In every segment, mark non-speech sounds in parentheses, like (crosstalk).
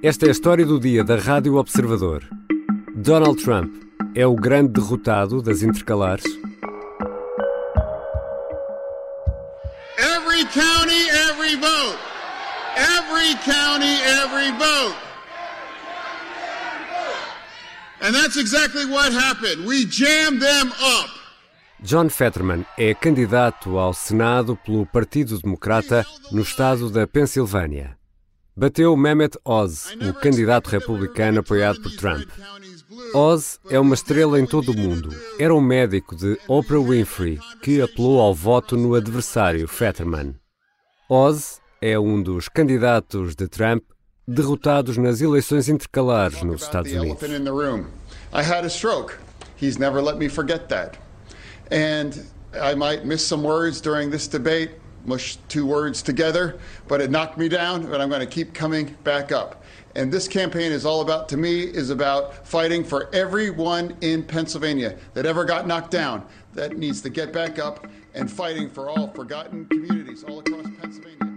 Esta é a história do dia da Rádio Observador. Donald Trump é o grande derrotado das intercalares? Every county, every vote. Every county, every vote. And that's exactly what happened. We jammed them up. John Fetterman é candidato ao Senado pelo Partido Democrata no estado da Pensilvânia. Bateu Mehmet Oz, o candidato republicano apoiado por Trump. Oz é uma estrela em todo o mundo. Era um médico de Oprah Winfrey que apelou ao voto no adversário Fetterman. Oz é um dos candidatos de Trump derrotados nas eleições intercalares nos Estados Unidos. I had a stroke. He's never let me forget that. And I might miss some words during this debate, mush two words together, but it knocked me down, but I'm going to keep coming back up. And this campaign is all about, to me, is about fighting for everyone in Pennsylvania that ever got knocked down that needs to get back up and fighting for all forgotten communities all across Pennsylvania.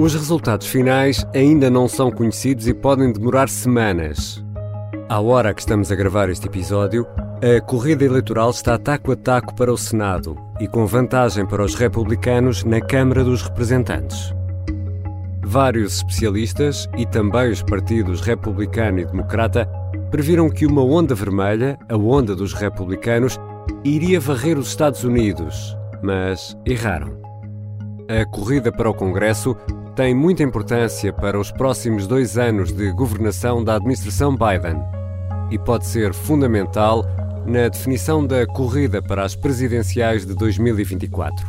Os resultados finais ainda não são conhecidos e podem demorar semanas. À hora que estamos a gravar este episódio, a corrida eleitoral está taco a taco para o Senado e com vantagem para os republicanos na Câmara dos Representantes. Vários especialistas e também os partidos republicano e democrata previram que uma onda vermelha, a onda dos republicanos, iria varrer os Estados Unidos, mas erraram. A corrida para o Congresso tem muita importância para os próximos dois anos de governação da administração Biden e pode ser fundamental na definição da corrida para as presidenciais de 2024.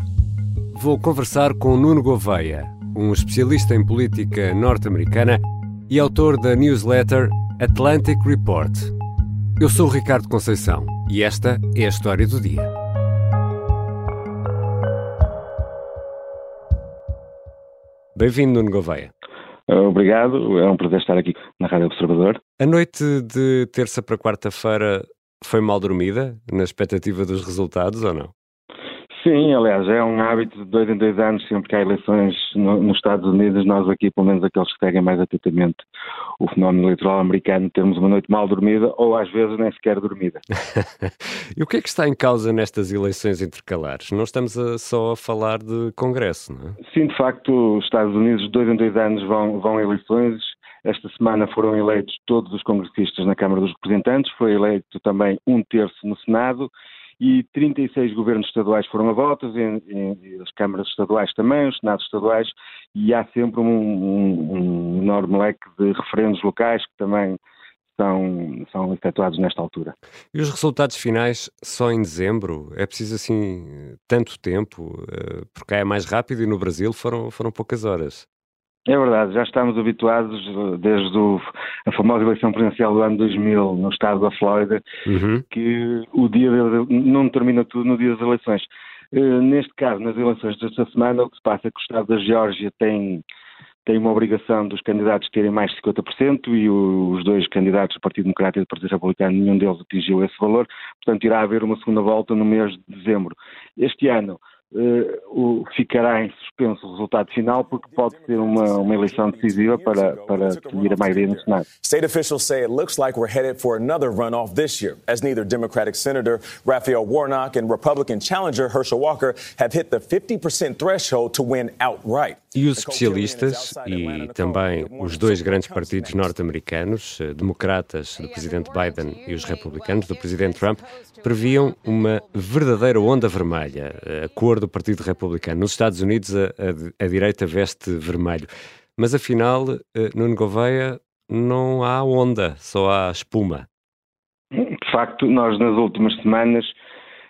Vou conversar com Nuno Gouveia, um especialista em política norte-americana e autor da newsletter Atlantic Report. Eu sou Ricardo Conceição e esta é a história do dia. Bem-vindo, Nuno Gouveia. Obrigado, é um prazer estar aqui na Rádio Observador. A noite de terça para quarta-feira foi mal dormida, na expectativa dos resultados ou não? Sim, aliás, é um hábito de dois em dois anos, sempre que há eleições no, nos Estados Unidos, nós aqui, pelo menos aqueles que seguem mais atentamente o fenómeno eleitoral americano, temos uma noite mal dormida ou às vezes nem sequer dormida. (laughs) e o que é que está em causa nestas eleições intercalares? Não estamos a, só a falar de Congresso, não é? Sim, de facto, os Estados Unidos, dois em dois anos, vão, vão a eleições. Esta semana foram eleitos todos os congressistas na Câmara dos Representantes, foi eleito também um terço no Senado e 36 governos estaduais foram a votos, e, as câmaras estaduais também, os senados estaduais, e há sempre um, um, um enorme leque de referendos locais que também são, são efetuados nesta altura. E os resultados finais só em dezembro? É preciso assim tanto tempo? Eh, porque é mais rápido e no Brasil foram, foram poucas horas. É verdade, já estamos habituados eh, desde o, a famosa eleição presidencial do ano 2000 no estado da Flórida, uhum. que o dia de, não termina tudo no dia das eleições. Uh, neste caso, nas eleições desta semana, o que se passa é que o estado da Geórgia tem, tem uma obrigação dos candidatos terem mais de 50% e o, os dois candidatos do Partido Democrata e do Partido Republicano, nenhum deles atingiu esse valor, portanto irá haver uma segunda volta no mês de dezembro. Este ano, uh, ficará em suspenso o resultado final porque pode ser uma, uma eleição decisiva para, para definir a maioria no Senado. State officials say it looks like we're headed for another runoff this year, as neither Democratic Senator Raphael Warnock and Republican challenger Herschel Walker have hit the 50% threshold to win outright. E os especialistas e também os dois grandes partidos norte-americanos, eh, democratas do presidente Biden e os republicanos do presidente Trump, previam uma verdadeira onda vermelha, a cor do Partido Republicano. Nos Estados Unidos, a, a, a direita veste vermelho. Mas afinal, eh, Nuno Gouveia, não há onda, só há espuma. De facto, nós nas últimas semanas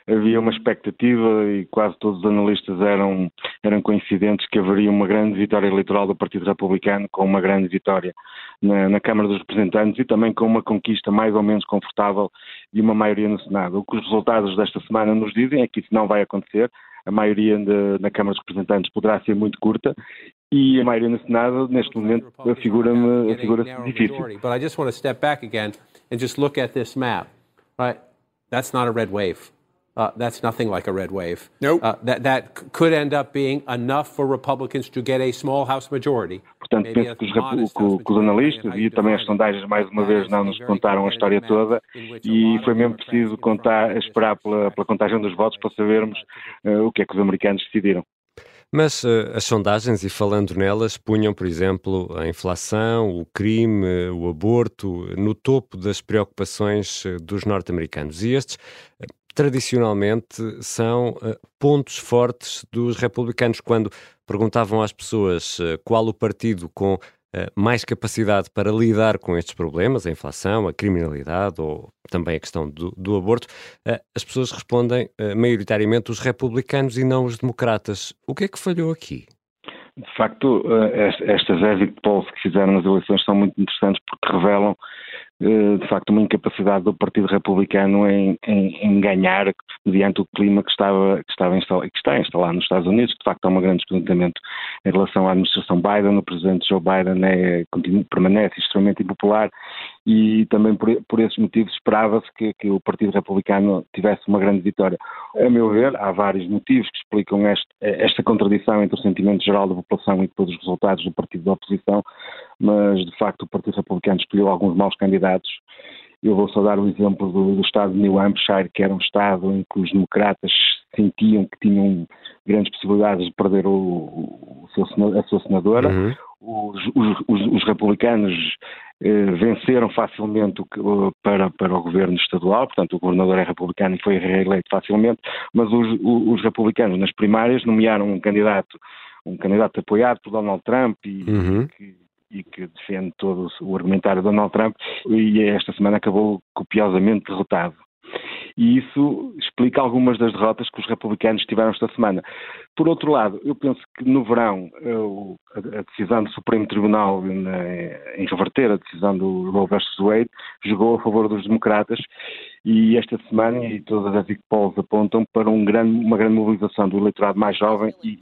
havia uma expectativa e quase todos os analistas eram, eram coincidentes que haveria uma grande vitória eleitoral do Partido Republicano com uma grande vitória na, na, Câmara dos Representantes e também com uma conquista mais ou menos confortável de uma maioria no Senado. O que os resultados desta semana nos dizem é que isso não vai acontecer. A maioria de, na Câmara dos Representantes poderá ser muito curta e a maioria no Senado, neste momento, figura-me figura difícil. But I just want to step back again and just look at this map, right? That's not a red wave. Uh, that's nothing like a red wave. Nope. Uh, that, that could end up being enough for Republicans to get a small House majority. Portanto, penso que os, que, que os analistas e também as sondagens, mais uma vez, não nos contaram a história toda e foi mesmo preciso contar, esperar pela, pela contagem dos votos para sabermos uh, o que é que os americanos decidiram. Mas uh, as sondagens, e falando nelas, punham, por exemplo, a inflação, o crime, o aborto, no topo das preocupações dos norte-americanos. E estes tradicionalmente são uh, pontos fortes dos republicanos. Quando perguntavam às pessoas uh, qual o partido com uh, mais capacidade para lidar com estes problemas, a inflação, a criminalidade ou também a questão do, do aborto, as pessoas respondem maioritariamente os republicanos e não os democratas. O que é que falhou aqui? De facto, estas exit polls que fizeram nas eleições são muito interessantes porque revelam eh, de facto uma incapacidade do Partido Republicano em, em, em ganhar mediante o clima que estava, que, estava instalado, que está instalado nos Estados Unidos, que de facto há um grande descontentamento em relação à administração Biden. O presidente Joe Biden é, continua, permanece extremamente impopular e também por, por esses motivos esperava-se que, que, o Partido Republicano tivesse uma grande vitória. A meu ver, há vários motivos que explicam este, esta contradição entre o sentimento geral da população e depois os resultados do partido da oposição, mas de facto o Partido Republicano escolheu alguns maus candidatos. Eu vou só dar o exemplo do, do estado de New Hampshire, que era um estado em que os democratas sentiam que tinham grandes possibilidades de perder o, o seu, a sua senadora. Uhum. Os, os, os, republicanos eh, venceram facilmente o, para, para o governo estadual, portanto o governador é republicano e foi reeleito facilmente, mas os, os republicanos nas primárias nomearam um candidato um candidato apoiado por Donald Trump e, uhum. que, e que defende todo o argumentário de Donald Trump e esta semana acabou copiosamente derrotado. E isso explica algumas das derrotas que os republicanos tiveram esta semana. Por outro lado, eu penso que no verão a decisão do Supremo Tribunal em reverter a decisão do Roe vs. Wade jogou a favor dos democratas e esta semana e todas as polls apontam para um grande, uma grande mobilização do eleitorado mais jovem e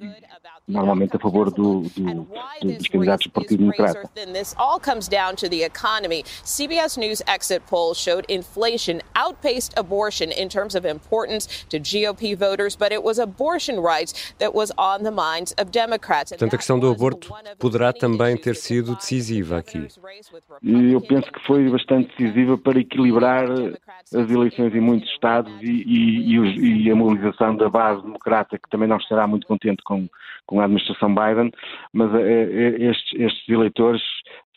normalmente a favor do, do, do, dos candidatos do Partido Democrata. This all comes down to the economy. CBS News exit poll showed inflation outpaced abortion in terms of importance to GOP voters, but it was abortion rights that was on the minds of Democrats. Portanto, a questão do aborto poderá também ter sido decisiva aqui. Eu penso que foi bastante decisiva para equilibrar as eleições em muitos estados e, e, e a mobilização da base democrata, que também não estará muito contente com, com a administração Biden, mas é, é, estes, estes eleitores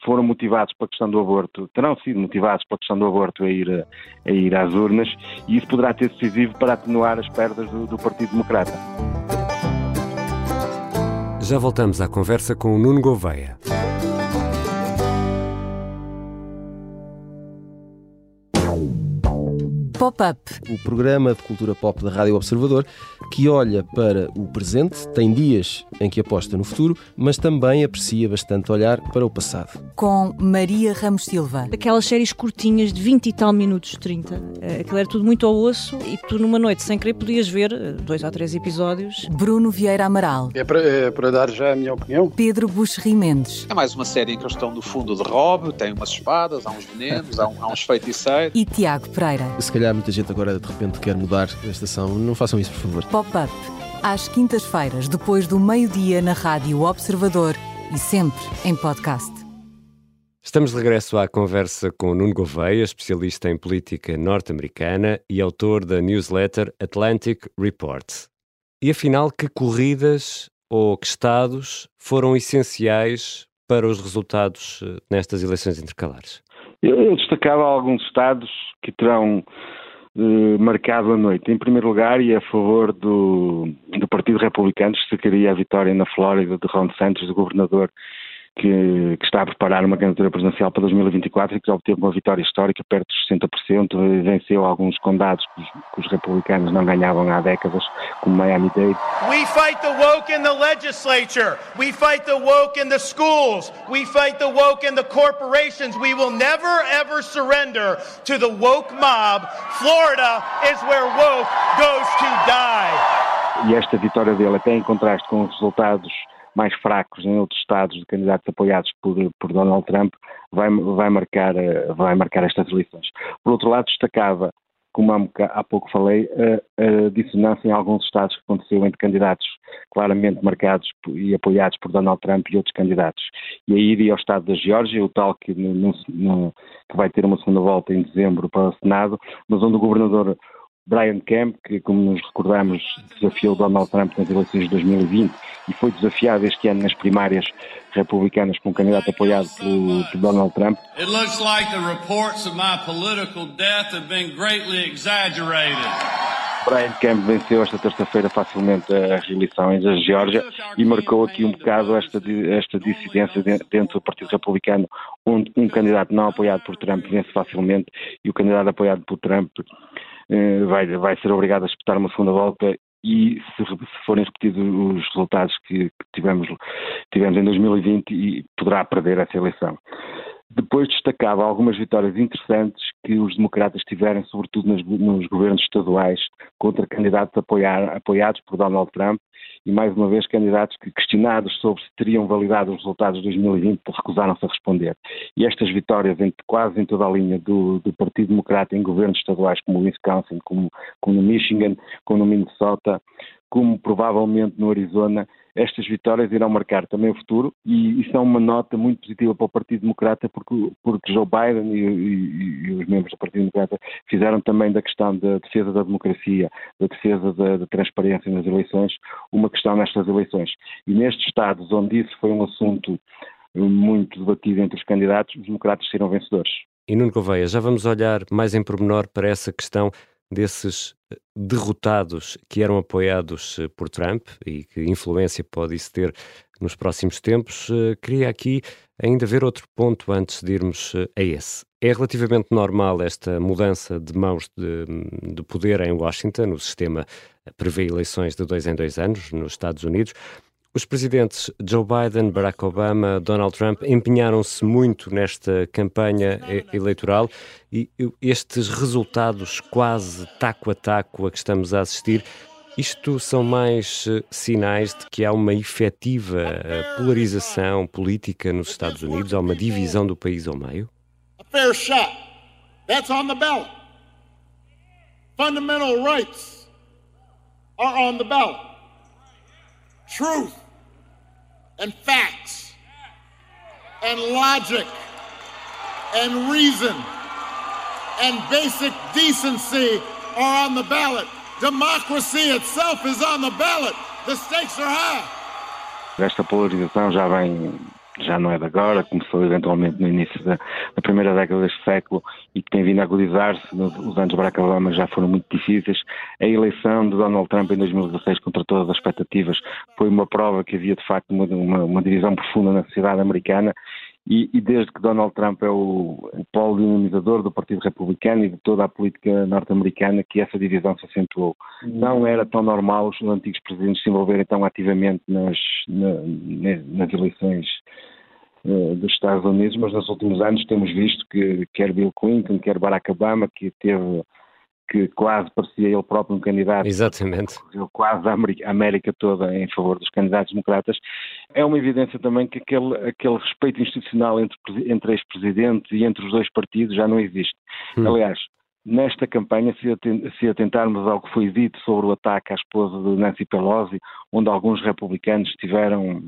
foram motivados pela questão do aborto, terão sido motivados pela questão do aborto a ir, a, a ir às urnas e isso poderá ter decisivo para atenuar as perdas do, do Partido Democrata. Já voltamos à conversa com o Nuno Gouveia. Pop-up. O programa de cultura pop da Rádio Observador que olha para o presente, tem dias em que aposta no futuro, mas também aprecia bastante olhar para o passado. Com Maria Ramos Silva. Aquelas séries curtinhas de 20 e tal minutos, 30. Eh, aquilo era tudo muito ao osso e tu numa noite sem querer podias ver eh, dois ou três episódios. Bruno Vieira Amaral. É para, é para dar já a minha opinião? Pedro Buxerri Mendes. É mais uma série em que eles estão no fundo de Rob, tem umas espadas, há uns venenos, há, um, há uns feiticeiros. E Tiago Pereira. Se calhar muita gente agora de repente quer mudar a estação. Não façam isso, por favor. Pop-up. Às quintas-feiras, depois do meio-dia, na Rádio Observador e sempre em podcast. Estamos de regresso à conversa com Nuno Gouveia, especialista em política norte-americana e autor da newsletter Atlantic Report. E afinal, que corridas ou que estados foram essenciais para os resultados eh, nestas eleições intercalares? Eu destacava alguns estados que terão eh, marcado a noite. Em primeiro lugar, e a favor do, do Partido Republicano, destacaria a vitória na Flórida de Ron Santos, do governador que, que, está a preparar uma candidatura presidencial para 2024 e que obteve uma vitória histórica perto dos 60%, venceu alguns condados que os, que os republicanos não ganhavam há décadas, como Miami-Dade. We fight the woke in the legislature. We fight the woke in the schools. We fight the woke in the corporations. We will never ever surrender to the woke mob. Florida is where woke goes to die. E esta vitória dele até em contraste com os resultados mais fracos em outros estados de candidatos apoiados por, por Donald Trump vai, vai, marcar, vai marcar estas eleições. Por outro lado, destacava como há pouco falei, a, a, dissonância em alguns estados que aconteceu entre candidatos claramente marcados e apoiados por Donald Trump e outros candidatos. E aí iria ao estado da Geórgia, o tal que, no, no, que vai ter uma segunda volta em dezembro para o Senado, mas onde o governador Brian Kemp, que, como nos recordamos, desafiou Donald Trump nas eleições de 2020 e foi desafiado este ano nas primárias republicanas com um candidato apoiado por, por Donald Trump. It looks like the reports of my political death have been greatly exaggerated. Brian Kemp venceu esta terça-feira facilmente as eleições da Geórgia e marcou aqui um bocado esta, esta dissidência dentro do Partido Republicano, onde um candidato não apoiado por Trump vence facilmente e o candidato apoiado por Trump vai, vai ser obrigado a disputar uma segunda volta e se, se forem repetidos os resultados que, que, tivemos, tivemos em 2020 e poderá perder essa eleição. Depois destacava algumas vitórias interessantes que os democratas tiveram, sobretudo nos, nos governos estaduais, contra candidatos apoiar, apoiados por Donald Trump e, mais uma vez, candidatos que, questionados sobre se teriam validado os resultados de 2020, recusaram-se a responder. E estas vitórias, em, quase em toda a linha do, do, Partido Democrata em governos estaduais como o Wisconsin, como, como no Michigan, como no Minnesota, como provavelmente no Arizona, estas vitórias irão marcar também o futuro e isso é uma nota muito positiva para o Partido Democrata porque, porque Joe Biden e, e, e, os membros do Partido Democrata fizeram também da questão da defesa da democracia, da defesa da, da, transparência nas eleições, uma questão nestas eleições. E nestes estados onde isso foi um assunto muito debatido entre os candidatos, os democratas serão vencedores. E Nuno Gouveia, já vamos olhar mais em pormenor para essa questão desses eh, derrotados que eram apoiados eh, por Trump e que influência pode isso ter nos próximos tempos, eh, queria aqui ainda ver outro ponto antes de irmos a esse. É relativamente normal esta mudança de mãos de, de poder em Washington, o sistema prevê eleições de dois em dois anos nos Estados Unidos, os presidentes Joe Biden, Barack Obama, Donald Trump empenharam-se muito nesta campanha eleitoral e estes resultados quase taco a taco a que estamos a assistir, isto são mais eh, sinais de que há uma efetiva eh, polarização política nos Estados Unidos, há uma divisão do país ao meio? A fair shot. That's on the ballot. Fundamental rights are on the ballot. Truth and facts and logic and reason and basic decency are on the ballot. Democracy itself is on the ballot. The stakes are high. Esta polarização já vem já não é de agora, começou eventualmente no início da, da primeira década deste século e que tem vindo a agudizar-se. Os anos de Barack Obama já foram muito difíceis. A eleição de Donald Trump em 2016, contra todas as expectativas, foi uma prova que havia de facto uma, uma, uma divisão profunda na sociedade americana e, e, desde que Donald Trump é o, o polo dinamizador do Partido Republicano e de toda a política norte-americana que essa divisão se acentuou. Não era tão normal os antigos presidentes se envolverem tão ativamente nas, na, nas eleições uh, dos Estados Unidos, mas nos últimos anos temos visto que quer Bill Clinton, quer Barack Obama, que teve que quase parecia ele próprio um candidato. Exatamente. Quase a América toda em favor dos candidatos democratas. É uma evidência também que aquele, aquele respeito institucional entre, entre ex-presidentes e entre os dois partidos já não existe. Hum. Aliás, nesta campanha, se atentarmos ao que foi dito sobre o ataque à esposa de Nancy Pelosi, onde alguns republicanos tiveram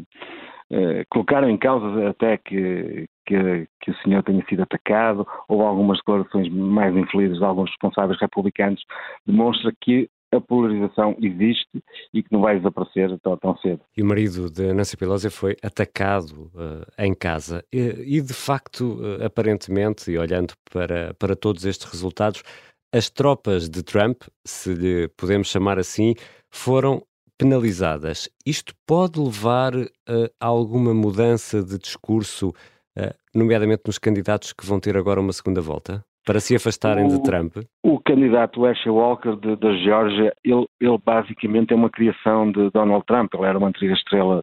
eh, colocaram em causa até que, que, que, o senhor tenha sido atacado, ou algumas declarações mais infelizes de alguns responsáveis republicanos, demonstra que a polarização existe e que não vai desaparecer tão, tão cedo. E o marido de Nancy Pelosi foi atacado uh, em casa. E, e de facto, uh, aparentemente, e olhando para, para todos estes resultados, as tropas de Trump, se lhe podemos chamar assim, foram penalizadas. Isto pode levar uh, a alguma mudança de discurso, uh, nomeadamente nos candidatos que vão ter agora uma segunda volta? Para se afastarem o, de Trump? O candidato Herschel Walker da Geórgia, ele, ele, basicamente é uma criação de Donald Trump. Ele era uma antiga estrela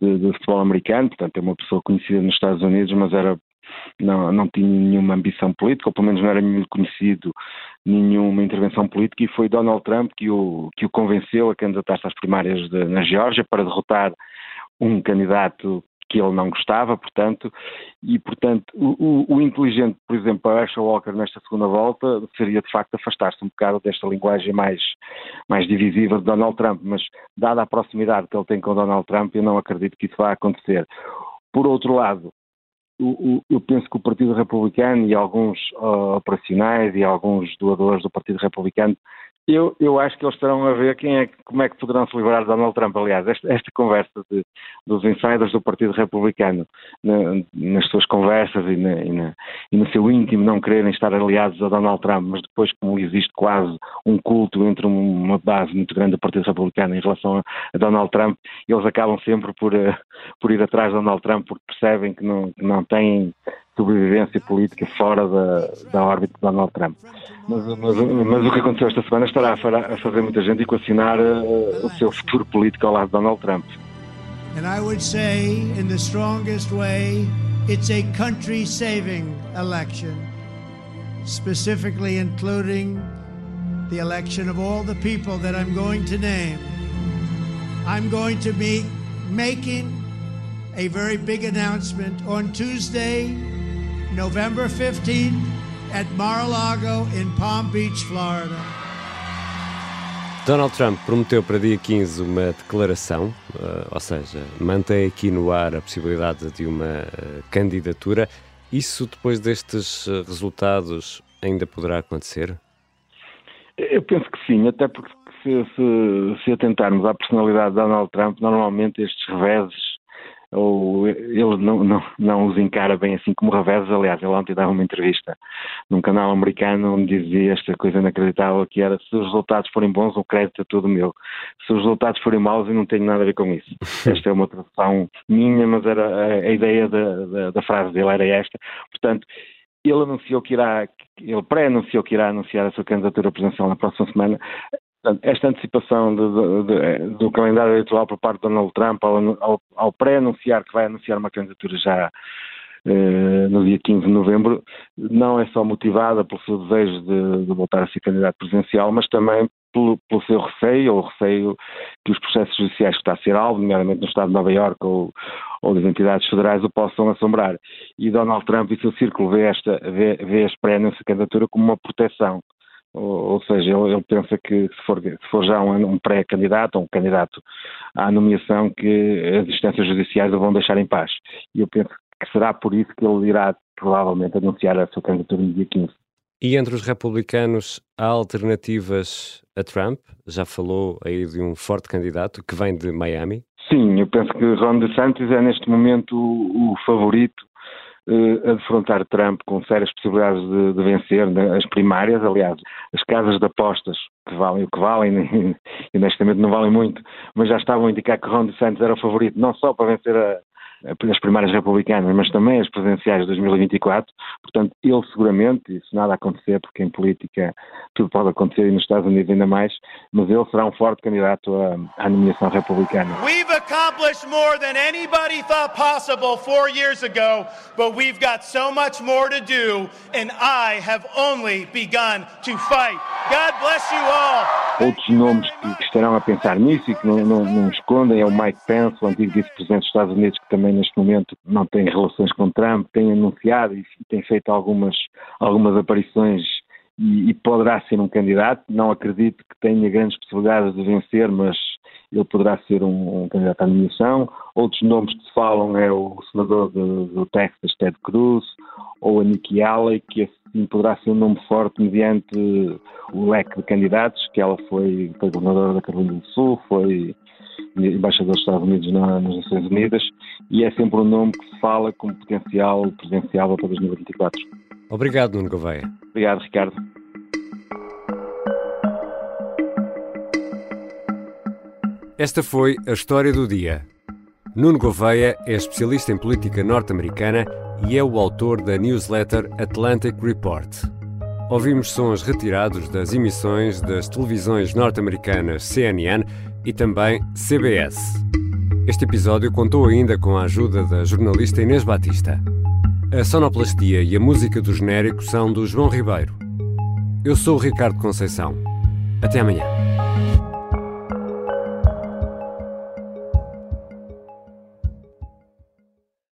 de, de futebol americano, portanto é uma pessoa conhecida nos Estados Unidos, mas era não, não tinha nenhuma ambição política, ou pelo menos não era muito conhecido nenhuma intervenção política, e foi Donald Trump que o, que o convenceu a candidatar-se às primárias de, na Geórgia para derrotar um candidato que ele não gostava, portanto, e portanto o, o, o inteligente, por exemplo, para Herschel Walker nesta segunda volta seria de facto afastar-se um bocado desta linguagem mais, mais divisiva de Donald Trump, mas dada a proximidade que ele tem com Donald Trump, eu não acredito que isso vá acontecer. Por outro lado, eu penso que o Partido Republicano e alguns uh, operacionais e alguns doadores do Partido Republicano eu, eu acho que eles estarão a ver quem é, como é que poderão se livrar de Donald Trump. Aliás, esta, esta conversa de, dos insiders do Partido Republicano, na, nas suas conversas e, na, e, na, e, no seu íntimo não quererem estar aliados a Donald Trump, mas depois, como existe quase um culto entre uma base muito grande do Partido Republicano em relação a, a Donald Trump, eles acabam sempre por, uh, por ir atrás de Donald Trump porque percebem que não, que não têm sobrevivência política fora da, da órbita de Donald Trump. Mas, mas, mas, o que aconteceu esta semana estará a, fazer muita gente equacionar uh, o seu futuro político ao lado de Donald Trump. And I would say, in the strongest way, it's a country-saving election, specifically including the election of all the people that I'm going to name. I'm going to be making a very big announcement on Tuesday, November 15th at Mar-a-Lago in Palm Beach, Florida. Donald Trump prometeu para dia 15 uma declaração, uh, ou seja, mantém aqui no ar a possibilidade de uma uh, candidatura. Isso depois destes uh, resultados ainda poderá acontecer? Eu penso que sim, até porque se, se, se atentarmos à personalidade de Donald Trump, normalmente estes reveses ou ele não, não, não os encara bem assim como revés. Aliás, ele ontem dava uma entrevista num canal americano onde dizia esta coisa inacreditável que era se os resultados forem bons, o crédito é todo meu. Se os resultados forem maus, eu não tenho nada a ver com isso. (laughs) Esta é uma tradução minha, mas era a, a ideia da, da, da frase dele era esta. Portanto, ele anunciou que irá, ele pré-anunciou que irá anunciar a sua candidatura presidencial na próxima semana. Esta antecipação de, de, do calendário eleitoral por parte de Donald Trump, ao, ao, ao pré-anunciar que vai anunciar uma candidatura já eh, no dia 15 de novembro, não é só motivada pelo seu desejo de, de voltar a ser candidato presidencial, mas também pelo, pelo, seu receio, ou receio que os processos judiciais que está a ser alvo, nomeadamente no Estado de Nova Iorque ou, ou das entidades federais, o possam assombrar. E Donald Trump e seu círculo vê, esta, vê, vê a pré-anunciar candidatura como uma proteção ou, ou seja, ele, ele, pensa que se for, se for já um, um pré-candidato ou um candidato à nomeação, que as instâncias judiciais o vão deixar em paz. E eu penso que será por isso que ele irá provavelmente anunciar a sua candidatura no dia 15. E entre os republicanos há alternativas a Trump? Já falou aí de um forte candidato que vem de Miami? Sim, eu penso que Ron DeSantis é neste momento o, o favorito uh, a defrontar Trump com sérias possibilidades de, de vencer né, as primárias. Aliás, as casas de apostas, que valem o que valem, (laughs) e honestamente não valem muito, mas já estavam a indicar que Ron DeSantis era o favorito, não só para vencer a, as primárias republicanas, mas também as presidenciais de 2024. Portanto, ele seguramente, e se nada acontecer, porque em política tudo pode acontecer e nos Estados Unidos ainda mais, mas ele será um forte candidato à, à nomeação republicana. We've accomplished more than anybody thought possible four years ago, but we've got so much more to do, and I have only begun to fight. God bless you all. Outros nomes que estarão a pensar nisso e que não, não, não escondem é o Mike Pence, o antigo vice-presidente dos Estados Unidos, que também também neste momento não tem relações com Trump, tem anunciado e tem feito algumas, algumas aparições e, e, poderá ser um candidato. Não acredito que tenha grandes possibilidades de vencer, mas ele poderá ser um, um candidato à nomeação. Outros nomes que se falam é o senador do Texas, Ted Cruz, ou a Nikki Haley, que assim poderá ser um nome forte mediante o leque de candidatos, que ela foi, foi governadora da Carolina do Sul, foi embaixador dos Estados Unidos na, nas Nações Unidas, e é sempre um nome que se fala como potencial presidencial para 2024. Obrigado, Nuno Gouveia. Obrigado, Ricardo. Esta foi a história do dia. Nuno Gouveia é especialista em política norte-americana e é o autor da newsletter Atlantic Report. Ouvimos sons retirados das emissões das televisões norte-americanas CNN e também CBS. Este episódio contou ainda com a ajuda da jornalista Inês Batista. A sonoplastia e a música do genérico são do João Ribeiro. Eu sou o Ricardo Conceição. Até amanhã.